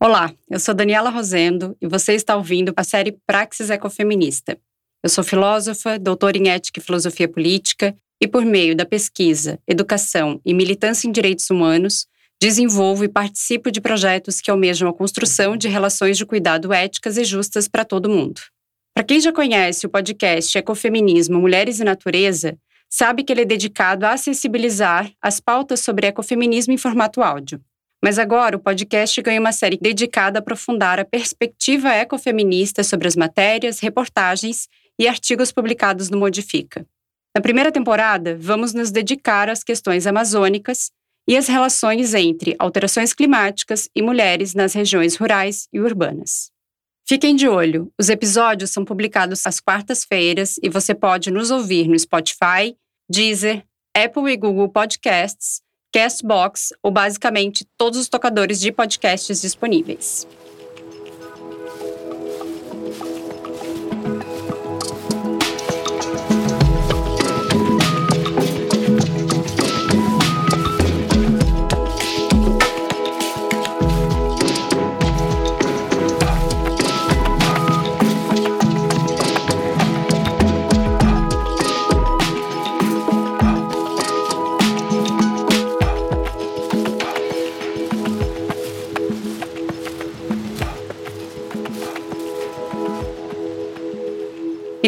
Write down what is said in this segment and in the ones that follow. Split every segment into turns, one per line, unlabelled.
Olá, eu sou Daniela Rosendo e você está ouvindo a série Praxis Ecofeminista. Eu sou filósofa, doutora em ética e filosofia política e, por meio da pesquisa, educação e militância em direitos humanos, desenvolvo e participo de projetos que almejam a construção de relações de cuidado éticas e justas para todo mundo. Para quem já conhece o podcast Ecofeminismo Mulheres e Natureza, sabe que ele é dedicado a acessibilizar as pautas sobre ecofeminismo em formato áudio. Mas agora o podcast ganha uma série dedicada a aprofundar a perspectiva ecofeminista sobre as matérias, reportagens e artigos publicados no Modifica. Na primeira temporada, vamos nos dedicar às questões amazônicas e às relações entre alterações climáticas e mulheres nas regiões rurais e urbanas. Fiquem de olho, os episódios são publicados às quartas-feiras e você pode nos ouvir no Spotify, Deezer, Apple e Google Podcasts, Castbox ou basicamente todos os tocadores de podcasts disponíveis.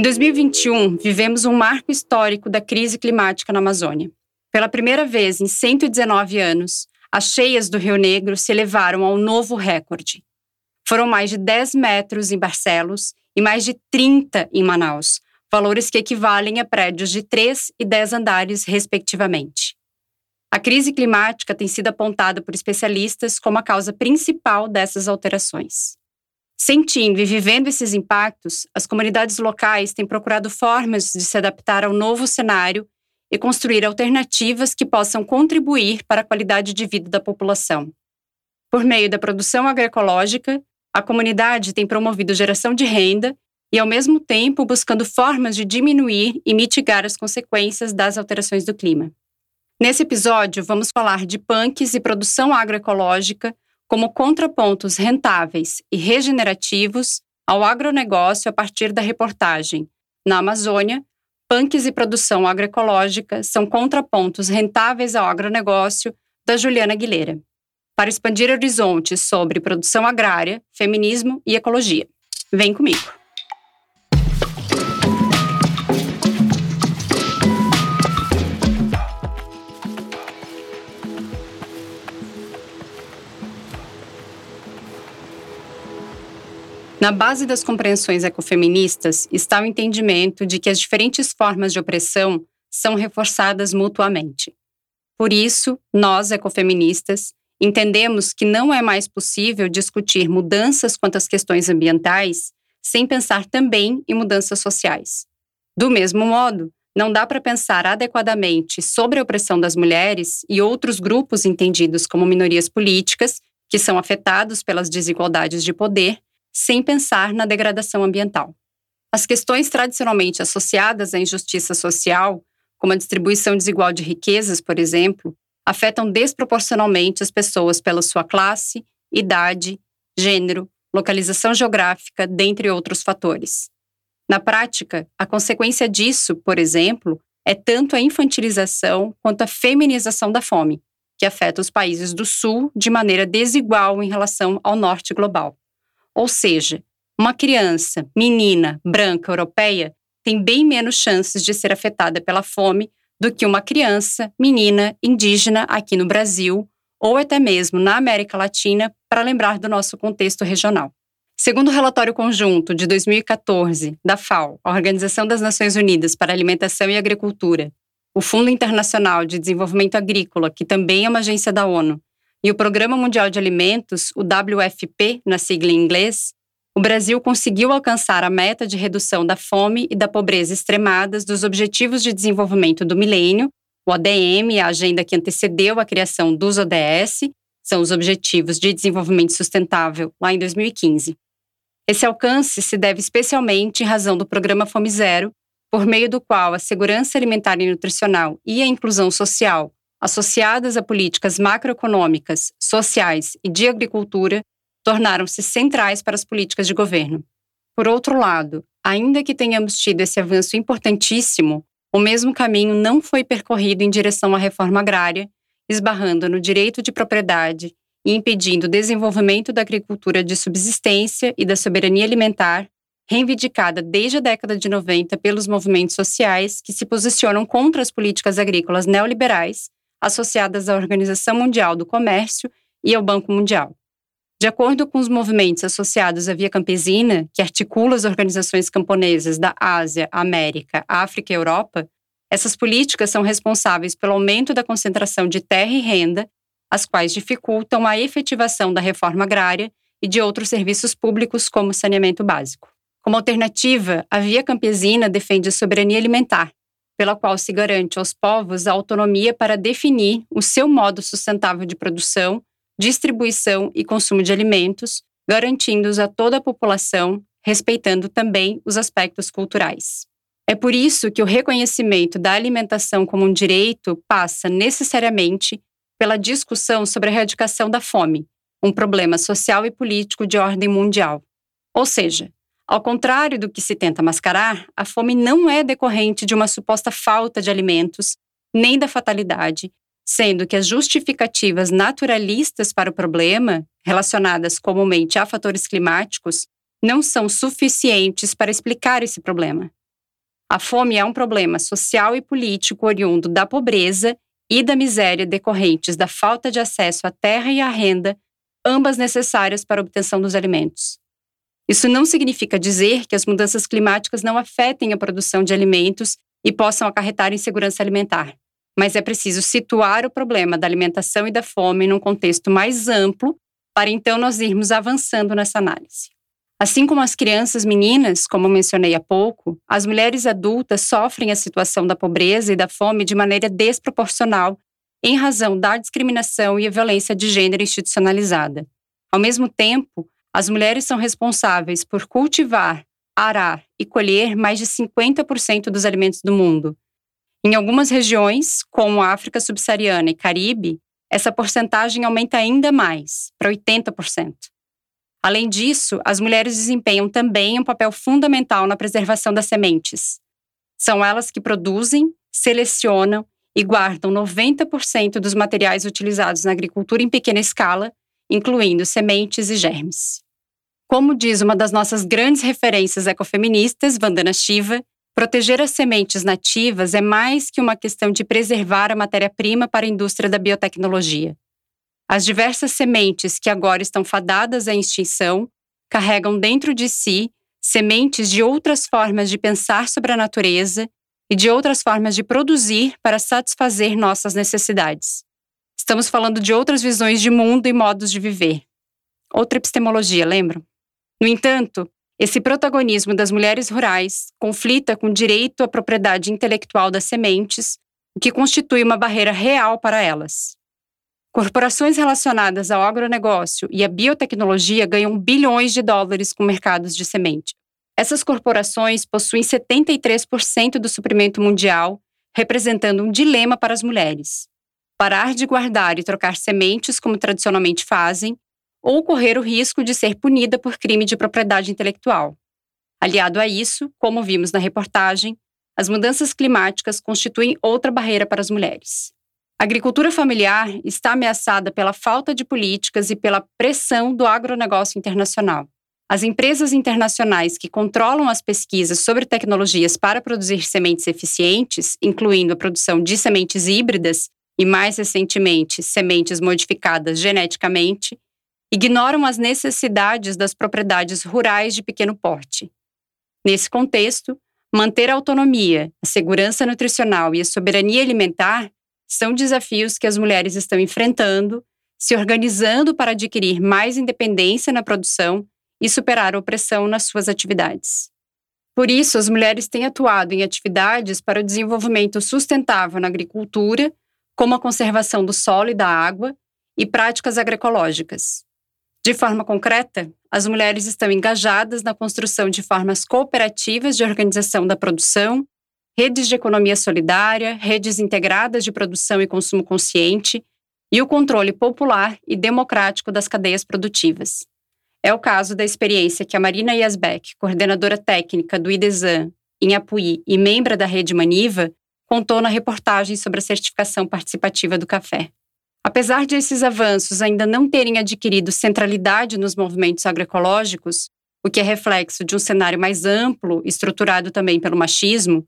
Em 2021, vivemos um marco histórico da crise climática na Amazônia. Pela primeira vez em 119 anos, as cheias do Rio Negro se elevaram ao novo recorde. Foram mais de 10 metros em Barcelos e mais de 30 em Manaus, valores que equivalem a prédios de 3 e 10 andares, respectivamente. A crise climática tem sido apontada por especialistas como a causa principal dessas alterações. Sentindo e vivendo esses impactos, as comunidades locais têm procurado formas de se adaptar ao novo cenário e construir alternativas que possam contribuir para a qualidade de vida da população. Por meio da produção agroecológica, a comunidade tem promovido geração de renda e, ao mesmo tempo, buscando formas de diminuir e mitigar as consequências das alterações do clima. Nesse episódio, vamos falar de punks e produção agroecológica como contrapontos rentáveis e regenerativos ao agronegócio a partir da reportagem. Na Amazônia, punks e produção agroecológica são contrapontos rentáveis ao agronegócio, da Juliana Aguilera. Para expandir horizontes sobre produção agrária, feminismo e ecologia. Vem comigo! Na base das compreensões ecofeministas está o entendimento de que as diferentes formas de opressão são reforçadas mutuamente. Por isso, nós, ecofeministas, entendemos que não é mais possível discutir mudanças quanto às questões ambientais sem pensar também em mudanças sociais. Do mesmo modo, não dá para pensar adequadamente sobre a opressão das mulheres e outros grupos entendidos como minorias políticas, que são afetados pelas desigualdades de poder, sem pensar na degradação ambiental. As questões tradicionalmente associadas à injustiça social, como a distribuição desigual de riquezas, por exemplo, afetam desproporcionalmente as pessoas pela sua classe, idade, gênero, localização geográfica, dentre outros fatores. Na prática, a consequência disso, por exemplo, é tanto a infantilização quanto a feminização da fome, que afeta os países do Sul de maneira desigual em relação ao Norte global. Ou seja, uma criança, menina, branca, europeia, tem bem menos chances de ser afetada pela fome do que uma criança, menina, indígena aqui no Brasil ou até mesmo na América Latina, para lembrar do nosso contexto regional. Segundo o relatório conjunto de 2014 da FAO, a Organização das Nações Unidas para Alimentação e Agricultura, o Fundo Internacional de Desenvolvimento Agrícola, que também é uma agência da ONU, e o Programa Mundial de Alimentos, o WFP, na sigla em inglês, o Brasil conseguiu alcançar a meta de redução da fome e da pobreza extremadas dos Objetivos de Desenvolvimento do Milênio, o ODM, a agenda que antecedeu a criação dos ODS, são os Objetivos de Desenvolvimento Sustentável, lá em 2015. Esse alcance se deve especialmente em razão do Programa Fome Zero, por meio do qual a segurança alimentar e nutricional e a inclusão social associadas a políticas macroeconômicas, sociais e de agricultura tornaram-se centrais para as políticas de governo. Por outro lado, ainda que tenhamos tido esse avanço importantíssimo, o mesmo caminho não foi percorrido em direção à reforma agrária, esbarrando no direito de propriedade e impedindo o desenvolvimento da agricultura de subsistência e da soberania alimentar, reivindicada desde a década de 90 pelos movimentos sociais que se posicionam contra as políticas agrícolas neoliberais associadas à Organização Mundial do Comércio e ao Banco Mundial. De acordo com os movimentos associados à Via Campesina, que articula as organizações camponesas da Ásia, América, África e Europa, essas políticas são responsáveis pelo aumento da concentração de terra e renda, as quais dificultam a efetivação da reforma agrária e de outros serviços públicos, como saneamento básico. Como alternativa, a Via Campesina defende a soberania alimentar, pela qual se garante aos povos a autonomia para definir o seu modo sustentável de produção distribuição e consumo de alimentos, garantindo-os a toda a população, respeitando também os aspectos culturais. É por isso que o reconhecimento da alimentação como um direito passa necessariamente pela discussão sobre a erradicação da fome, um problema social e político de ordem mundial. Ou seja, ao contrário do que se tenta mascarar, a fome não é decorrente de uma suposta falta de alimentos, nem da fatalidade, sendo que as justificativas naturalistas para o problema, relacionadas comumente a fatores climáticos, não são suficientes para explicar esse problema. A fome é um problema social e político oriundo da pobreza e da miséria decorrentes da falta de acesso à terra e à renda, ambas necessárias para a obtenção dos alimentos. Isso não significa dizer que as mudanças climáticas não afetem a produção de alimentos e possam acarretar insegurança alimentar mas é preciso situar o problema da alimentação e da fome num contexto mais amplo para então nós irmos avançando nessa análise. Assim como as crianças meninas, como mencionei há pouco, as mulheres adultas sofrem a situação da pobreza e da fome de maneira desproporcional em razão da discriminação e a violência de gênero institucionalizada. Ao mesmo tempo, as mulheres são responsáveis por cultivar, arar e colher mais de 50% dos alimentos do mundo, em algumas regiões, como a África Subsaariana e Caribe, essa porcentagem aumenta ainda mais, para 80%. Além disso, as mulheres desempenham também um papel fundamental na preservação das sementes. São elas que produzem, selecionam e guardam 90% dos materiais utilizados na agricultura em pequena escala, incluindo sementes e germes. Como diz uma das nossas grandes referências ecofeministas, Vandana Shiva, Proteger as sementes nativas é mais que uma questão de preservar a matéria-prima para a indústria da biotecnologia. As diversas sementes que agora estão fadadas à extinção carregam dentro de si sementes de outras formas de pensar sobre a natureza e de outras formas de produzir para satisfazer nossas necessidades. Estamos falando de outras visões de mundo e modos de viver. Outra epistemologia, lembram? No entanto, esse protagonismo das mulheres rurais conflita com o direito à propriedade intelectual das sementes, o que constitui uma barreira real para elas. Corporações relacionadas ao agronegócio e à biotecnologia ganham bilhões de dólares com mercados de semente. Essas corporações possuem 73% do suprimento mundial, representando um dilema para as mulheres. Parar de guardar e trocar sementes como tradicionalmente fazem ou correr o risco de ser punida por crime de propriedade intelectual. Aliado a isso, como vimos na reportagem, as mudanças climáticas constituem outra barreira para as mulheres. A agricultura familiar está ameaçada pela falta de políticas e pela pressão do agronegócio internacional. As empresas internacionais que controlam as pesquisas sobre tecnologias para produzir sementes eficientes, incluindo a produção de sementes híbridas e, mais recentemente, sementes modificadas geneticamente, ignoram as necessidades das propriedades rurais de pequeno porte. Nesse contexto, manter a autonomia, a segurança nutricional e a soberania alimentar são desafios que as mulheres estão enfrentando, se organizando para adquirir mais independência na produção e superar a opressão nas suas atividades. Por isso, as mulheres têm atuado em atividades para o desenvolvimento sustentável na agricultura, como a conservação do solo e da água, e práticas agroecológicas. De forma concreta, as mulheres estão engajadas na construção de formas cooperativas de organização da produção, redes de economia solidária, redes integradas de produção e consumo consciente e o controle popular e democrático das cadeias produtivas. É o caso da experiência que a Marina Yasbeck, coordenadora técnica do IDESAN em Apuí e membro da Rede Maniva, contou na reportagem sobre a certificação participativa do café. Apesar de esses avanços ainda não terem adquirido centralidade nos movimentos agroecológicos, o que é reflexo de um cenário mais amplo, estruturado também pelo machismo,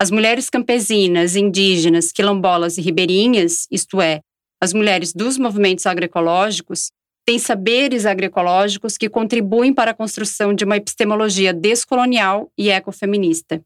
as mulheres campesinas, indígenas, quilombolas e ribeirinhas, isto é, as mulheres dos movimentos agroecológicos, têm saberes agroecológicos que contribuem para a construção de uma epistemologia descolonial e ecofeminista.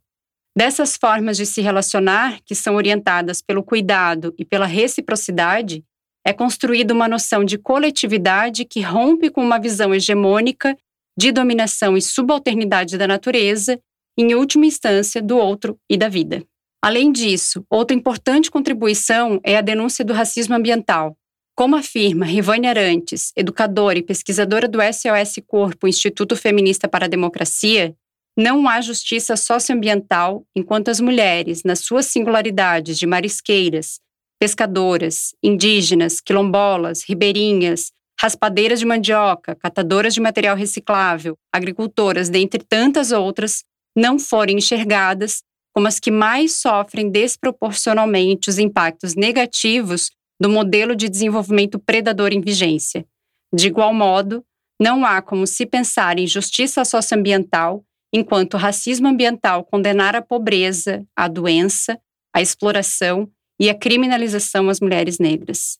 Dessas formas de se relacionar, que são orientadas pelo cuidado e pela reciprocidade, é construída uma noção de coletividade que rompe com uma visão hegemônica de dominação e subalternidade da natureza, em última instância, do outro e da vida. Além disso, outra importante contribuição é a denúncia do racismo ambiental. Como afirma Rivane Arantes, educadora e pesquisadora do SOS Corpo, Instituto Feminista para a Democracia, não há justiça socioambiental enquanto as mulheres, nas suas singularidades de marisqueiras, pescadoras, indígenas, quilombolas, ribeirinhas, raspadeiras de mandioca, catadoras de material reciclável, agricultoras, dentre tantas outras, não forem enxergadas como as que mais sofrem desproporcionalmente os impactos negativos do modelo de desenvolvimento predador em vigência. De igual modo, não há como se pensar em justiça socioambiental enquanto o racismo ambiental condenar a pobreza, a doença, a exploração e a criminalização às mulheres negras.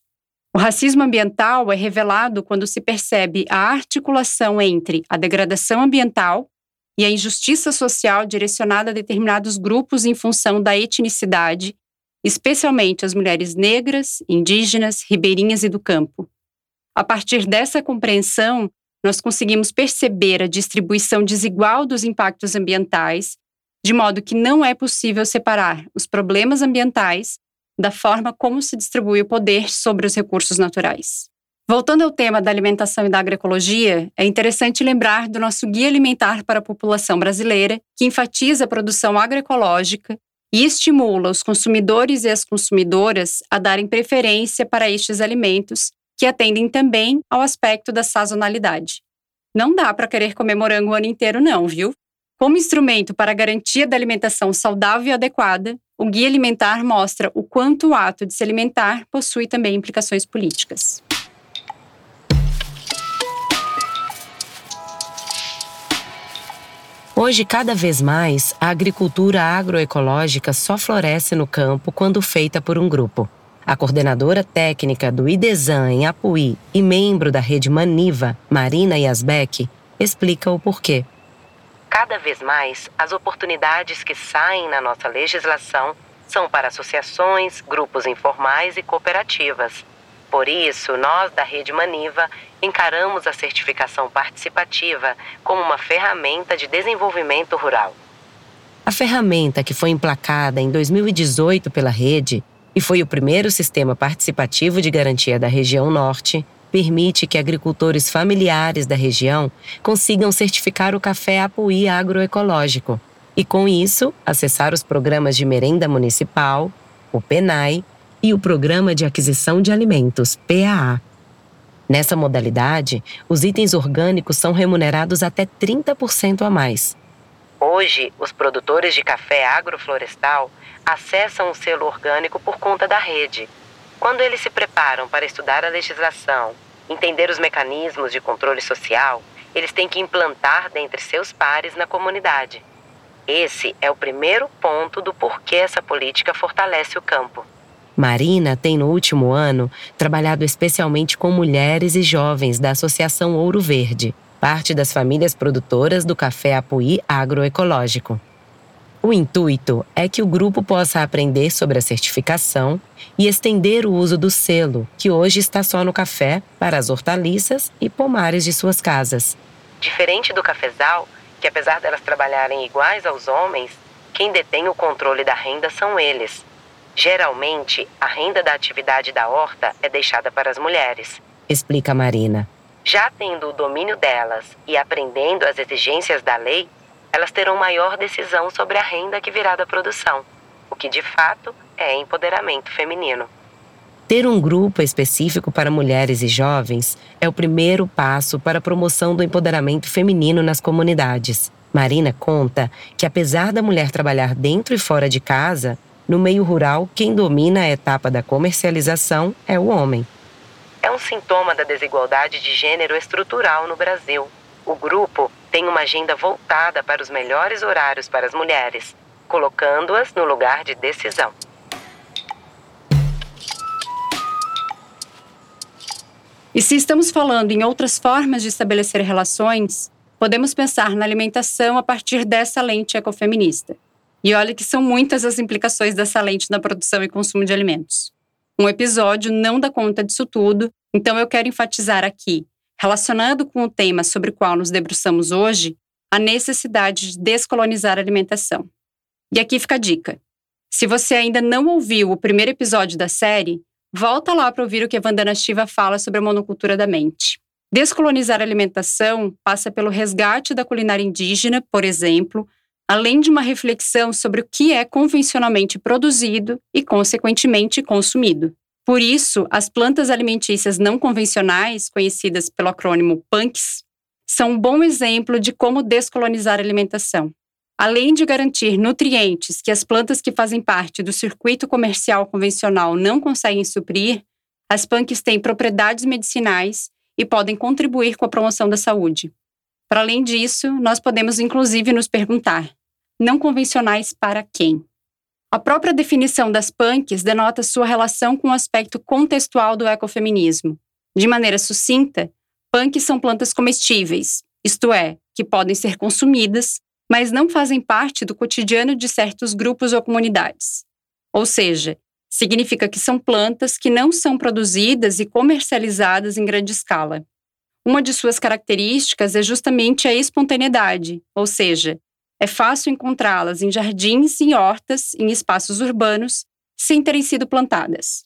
O racismo ambiental é revelado quando se percebe a articulação entre a degradação ambiental e a injustiça social direcionada a determinados grupos em função da etnicidade, especialmente as mulheres negras, indígenas, ribeirinhas e do campo. A partir dessa compreensão, nós conseguimos perceber a distribuição desigual dos impactos ambientais, de modo que não é possível separar os problemas ambientais da forma como se distribui o poder sobre os recursos naturais. Voltando ao tema da alimentação e da agroecologia, é interessante lembrar do nosso Guia Alimentar para a População Brasileira, que enfatiza a produção agroecológica e estimula os consumidores e as consumidoras a darem preferência para estes alimentos, que atendem também ao aspecto da sazonalidade. Não dá para querer comer morango o ano inteiro, não, viu? Como instrumento para a garantia da alimentação saudável e adequada, o Guia Alimentar mostra o quanto o ato de se alimentar possui também implicações políticas.
Hoje, cada vez mais, a agricultura agroecológica só floresce no campo quando feita por um grupo. A coordenadora técnica do IDESAN em Apuí e membro da rede Maniva, Marina Yasbeck, explica o porquê.
Cada vez mais, as oportunidades que saem na nossa legislação são para associações, grupos informais e cooperativas. Por isso, nós da Rede Maniva encaramos a certificação participativa como uma ferramenta de desenvolvimento rural.
A ferramenta que foi emplacada em 2018 pela rede e foi o primeiro sistema participativo de garantia da região Norte permite que agricultores familiares da região consigam certificar o café Apuí agroecológico e, com isso, acessar os programas de merenda municipal, o PENAI e o Programa de Aquisição de Alimentos, PAA. Nessa modalidade, os itens orgânicos são remunerados até 30% a mais.
Hoje, os produtores de café agroflorestal acessam o selo orgânico por conta da rede quando eles se preparam para estudar a legislação, entender os mecanismos de controle social, eles têm que implantar dentre seus pares na comunidade. Esse é o primeiro ponto do porquê essa política fortalece o campo.
Marina tem, no último ano, trabalhado especialmente com mulheres e jovens da Associação Ouro Verde, parte das famílias produtoras do café Apuí agroecológico. O intuito é que o grupo possa aprender sobre a certificação e estender o uso do selo, que hoje está só no café, para as hortaliças e pomares de suas casas.
Diferente do cafezal, que apesar delas trabalharem iguais aos homens, quem detém o controle da renda são eles. Geralmente, a renda da atividade da horta é deixada para as mulheres.
Explica Marina.
Já tendo o domínio delas e aprendendo as exigências da lei, elas terão maior decisão sobre a renda que virá da produção, o que de fato é empoderamento feminino.
Ter um grupo específico para mulheres e jovens é o primeiro passo para a promoção do empoderamento feminino nas comunidades. Marina conta que, apesar da mulher trabalhar dentro e fora de casa, no meio rural, quem domina a etapa da comercialização é o homem.
É um sintoma da desigualdade de gênero estrutural no Brasil. O grupo tem uma agenda voltada para os melhores horários para as mulheres, colocando-as no lugar de decisão.
E se estamos falando em outras formas de estabelecer relações, podemos pensar na alimentação a partir dessa lente ecofeminista. E olha que são muitas as implicações dessa lente na produção e consumo de alimentos. Um episódio não dá conta disso tudo, então eu quero enfatizar aqui, relacionado com o tema sobre o qual nos debruçamos hoje, a necessidade de descolonizar a alimentação. E aqui fica a dica. Se você ainda não ouviu o primeiro episódio da série, Volta lá para ouvir o que a Vandana Shiva fala sobre a monocultura da mente. Descolonizar a alimentação passa pelo resgate da culinária indígena, por exemplo, além de uma reflexão sobre o que é convencionalmente produzido e, consequentemente, consumido. Por isso, as plantas alimentícias não convencionais, conhecidas pelo acrônimo PUNCs, são um bom exemplo de como descolonizar a alimentação. Além de garantir nutrientes que as plantas que fazem parte do circuito comercial convencional não conseguem suprir, as punks têm propriedades medicinais e podem contribuir com a promoção da saúde. Para além disso, nós podemos inclusive nos perguntar: não convencionais para quem? A própria definição das punks denota sua relação com o aspecto contextual do ecofeminismo. De maneira sucinta, punks são plantas comestíveis, isto é, que podem ser consumidas mas não fazem parte do cotidiano de certos grupos ou comunidades. Ou seja, significa que são plantas que não são produzidas e comercializadas em grande escala. Uma de suas características é justamente a espontaneidade, ou seja, é fácil encontrá-las em jardins e hortas em espaços urbanos sem terem sido plantadas.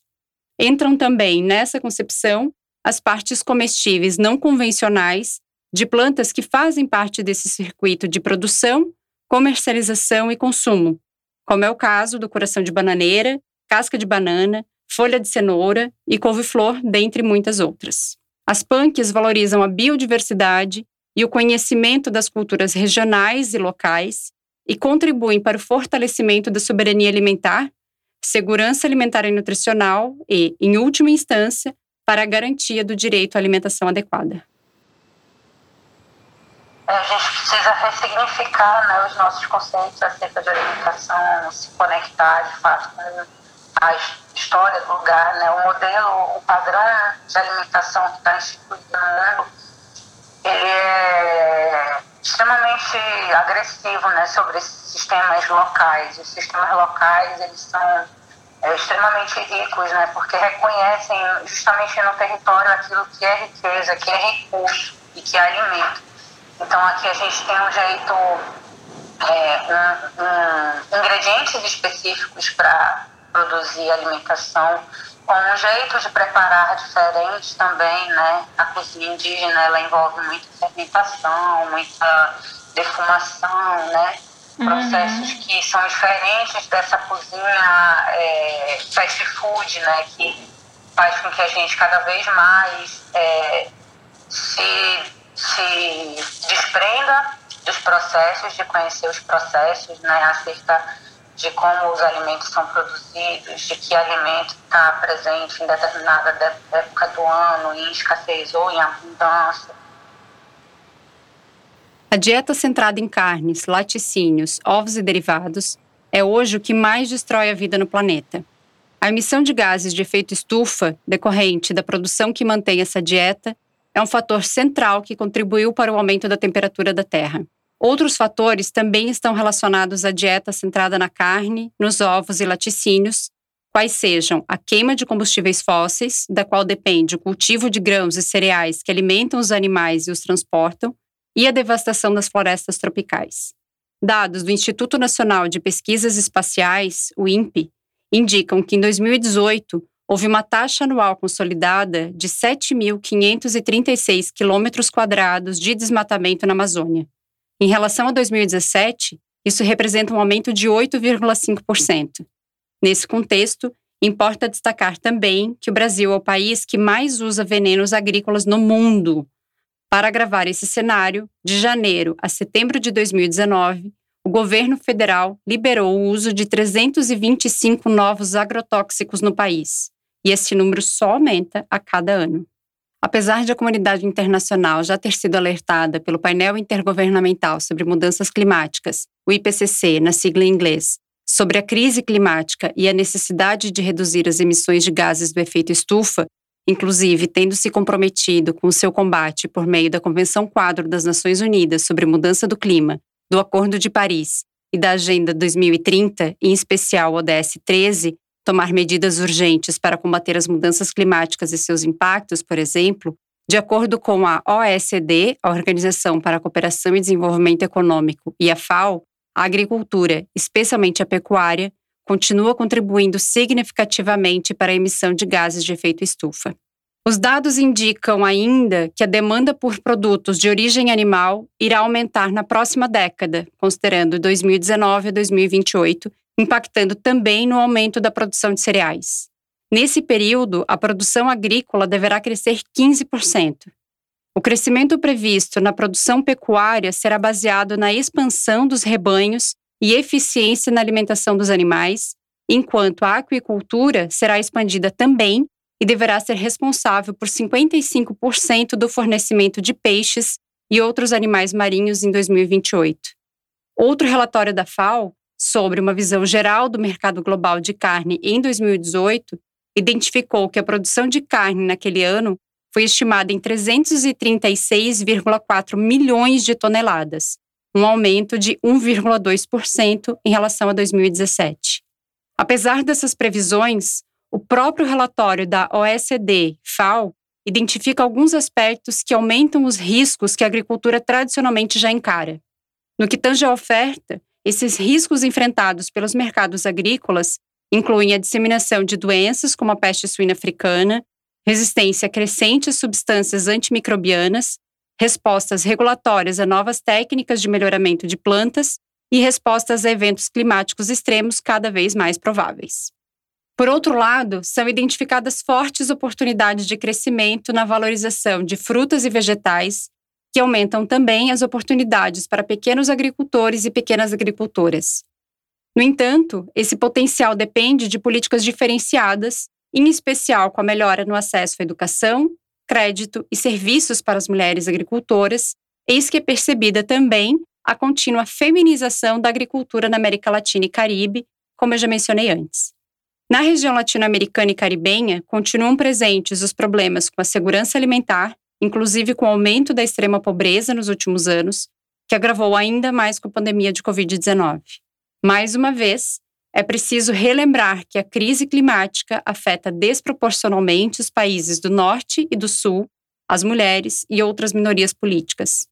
Entram também nessa concepção as partes comestíveis não convencionais de plantas que fazem parte desse circuito de produção, comercialização e consumo, como é o caso do coração de bananeira, casca de banana, folha de cenoura e couve-flor, dentre muitas outras. As punks valorizam a biodiversidade e o conhecimento das culturas regionais e locais e contribuem para o fortalecimento da soberania alimentar, segurança alimentar e nutricional e, em última instância, para a garantia do direito à alimentação adequada.
A gente precisa ressignificar né, os nossos conceitos acerca de alimentação, se conectar de fato com a história do lugar, né, o modelo, o padrão de alimentação que está instituído no mundo, ele é extremamente agressivo né, sobre esses sistemas locais. Os sistemas locais eles são é, extremamente ricos, né, porque reconhecem justamente no território aquilo que é riqueza, que é recurso e que é alimento. Então aqui a gente tem um jeito, é, um, um, ingredientes específicos para produzir alimentação, com um jeito de preparar diferente também, né? A cozinha indígena ela envolve muita fermentação, muita defumação, né? Uhum. Processos que são diferentes dessa cozinha é, fast food, né? Que faz com que a gente cada vez mais é, se se desprenda dos processos, de conhecer os processos, né, acerca de como os alimentos são produzidos, de que alimento está presente em determinada época do ano, em escassez ou em abundância.
A dieta centrada em carnes, laticínios, ovos e derivados é hoje o que mais destrói a vida no planeta. A emissão de gases de efeito estufa, decorrente da produção que mantém essa dieta, é um fator central que contribuiu para o aumento da temperatura da Terra. Outros fatores também estão relacionados à dieta centrada na carne, nos ovos e laticínios, quais sejam a queima de combustíveis fósseis, da qual depende o cultivo de grãos e cereais que alimentam os animais e os transportam, e a devastação das florestas tropicais. Dados do Instituto Nacional de Pesquisas Espaciais, o INPE, indicam que em 2018 houve uma taxa anual consolidada de 7.536 quilômetros quadrados de desmatamento na Amazônia. Em relação a 2017, isso representa um aumento de 8,5%. Nesse contexto, importa destacar também que o Brasil é o país que mais usa venenos agrícolas no mundo. Para agravar esse cenário, de janeiro a setembro de 2019, o governo federal liberou o uso de 325 novos agrotóxicos no país, e esse número só aumenta a cada ano. Apesar de a comunidade internacional já ter sido alertada pelo painel intergovernamental sobre mudanças climáticas, o IPCC, na sigla em inglês, sobre a crise climática e a necessidade de reduzir as emissões de gases do efeito estufa, inclusive tendo se comprometido com o seu combate por meio da Convenção Quadro das Nações Unidas sobre Mudança do Clima do Acordo de Paris e da Agenda 2030, em especial o ODS 13, tomar medidas urgentes para combater as mudanças climáticas e seus impactos, por exemplo, de acordo com a OECD, a Organização para a Cooperação e Desenvolvimento Econômico, e a FAO, a agricultura, especialmente a pecuária, continua contribuindo significativamente para a emissão de gases de efeito estufa. Os dados indicam ainda que a demanda por produtos de origem animal irá aumentar na próxima década, considerando 2019 a 2028, impactando também no aumento da produção de cereais. Nesse período, a produção agrícola deverá crescer 15%. O crescimento previsto na produção pecuária será baseado na expansão dos rebanhos e eficiência na alimentação dos animais, enquanto a aquicultura será expandida também e deverá ser responsável por 55% do fornecimento de peixes e outros animais marinhos em 2028. Outro relatório da FAO, sobre uma visão geral do mercado global de carne em 2018, identificou que a produção de carne naquele ano foi estimada em 336,4 milhões de toneladas, um aumento de 1,2% em relação a 2017. Apesar dessas previsões, o próprio relatório da OECD, FAO, identifica alguns aspectos que aumentam os riscos que a agricultura tradicionalmente já encara. No que tange à oferta, esses riscos enfrentados pelos mercados agrícolas incluem a disseminação de doenças como a peste suína africana, resistência crescente a substâncias antimicrobianas, respostas regulatórias a novas técnicas de melhoramento de plantas e respostas a eventos climáticos extremos cada vez mais prováveis. Por outro lado, são identificadas fortes oportunidades de crescimento na valorização de frutas e vegetais, que aumentam também as oportunidades para pequenos agricultores e pequenas agricultoras. No entanto, esse potencial depende de políticas diferenciadas, em especial com a melhora no acesso à educação, crédito e serviços para as mulheres agricultoras, eis que é percebida também a contínua feminização da agricultura na América Latina e Caribe, como eu já mencionei antes. Na região latino-americana e caribenha, continuam presentes os problemas com a segurança alimentar, inclusive com o aumento da extrema pobreza nos últimos anos, que agravou ainda mais com a pandemia de Covid-19. Mais uma vez, é preciso relembrar que a crise climática afeta desproporcionalmente os países do Norte e do Sul, as mulheres e outras minorias políticas.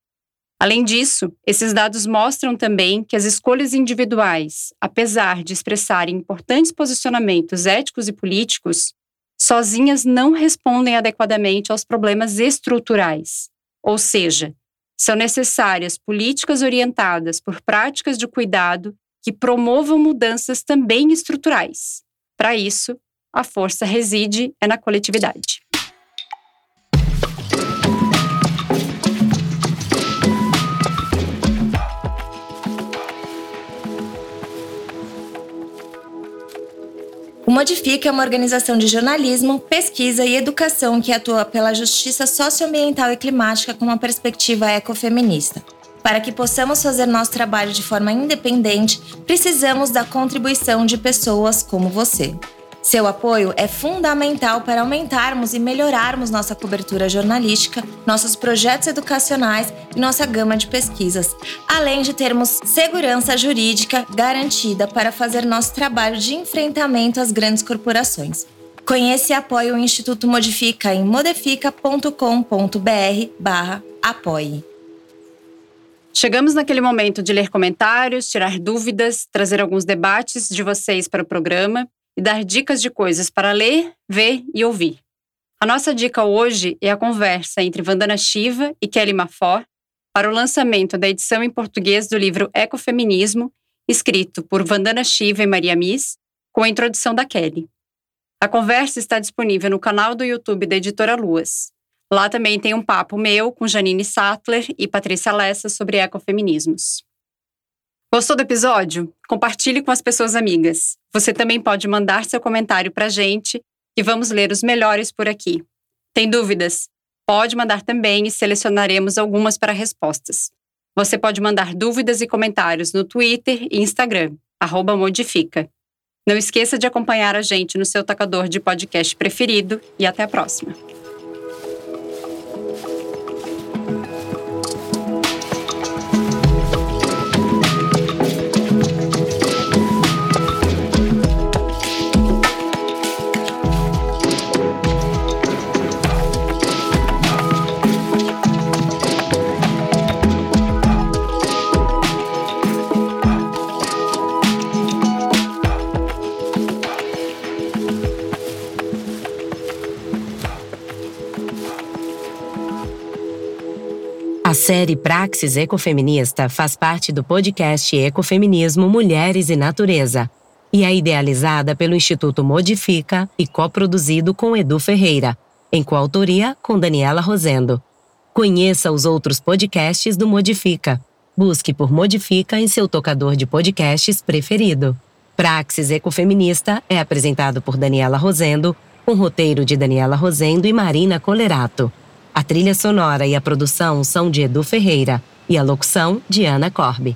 Além disso, esses dados mostram também que as escolhas individuais, apesar de expressarem importantes posicionamentos éticos e políticos, sozinhas não respondem adequadamente aos problemas estruturais. Ou seja, são necessárias políticas orientadas por práticas de cuidado que promovam mudanças também estruturais. Para isso, a força reside é na coletividade.
O Modifica é uma organização de jornalismo, pesquisa e educação que atua pela justiça socioambiental e climática com uma perspectiva ecofeminista. Para que possamos fazer nosso trabalho de forma independente, precisamos da contribuição de pessoas como você. Seu apoio é fundamental para aumentarmos e melhorarmos nossa cobertura jornalística, nossos projetos educacionais e nossa gama de pesquisas, além de termos segurança jurídica garantida para fazer nosso trabalho de enfrentamento às grandes corporações. Conheça e apoie o Instituto Modifica em modifica.com.br/apoie.
Chegamos naquele momento de ler comentários, tirar dúvidas, trazer alguns debates de vocês para o programa e dar dicas de coisas para ler, ver e ouvir. A nossa dica hoje é a conversa entre Vandana Shiva e Kelly Mafor para o lançamento da edição em português do livro Ecofeminismo, escrito por Vandana Shiva e Maria Miss, com a introdução da Kelly. A conversa está disponível no canal do YouTube da Editora Luas. Lá também tem um papo meu com Janine Sattler e Patrícia Lessa sobre ecofeminismos. Gostou do episódio? Compartilhe com as pessoas amigas. Você também pode mandar seu comentário para a gente e vamos ler os melhores por aqui. Tem dúvidas? Pode mandar também e selecionaremos algumas para respostas. Você pode mandar dúvidas e comentários no Twitter e Instagram, modifica. Não esqueça de acompanhar a gente no seu tocador de podcast preferido e até a próxima.
Série Praxis Ecofeminista faz parte do podcast Ecofeminismo Mulheres e Natureza e é idealizada pelo Instituto Modifica e coproduzido com Edu Ferreira, em coautoria com Daniela Rosendo. Conheça os outros podcasts do Modifica. Busque por Modifica em seu tocador de podcasts preferido. Praxis Ecofeminista é apresentado por Daniela Rosendo, com roteiro de Daniela Rosendo e Marina Colerato. A trilha sonora e a produção são de Edu Ferreira e a locução de Ana Corbe.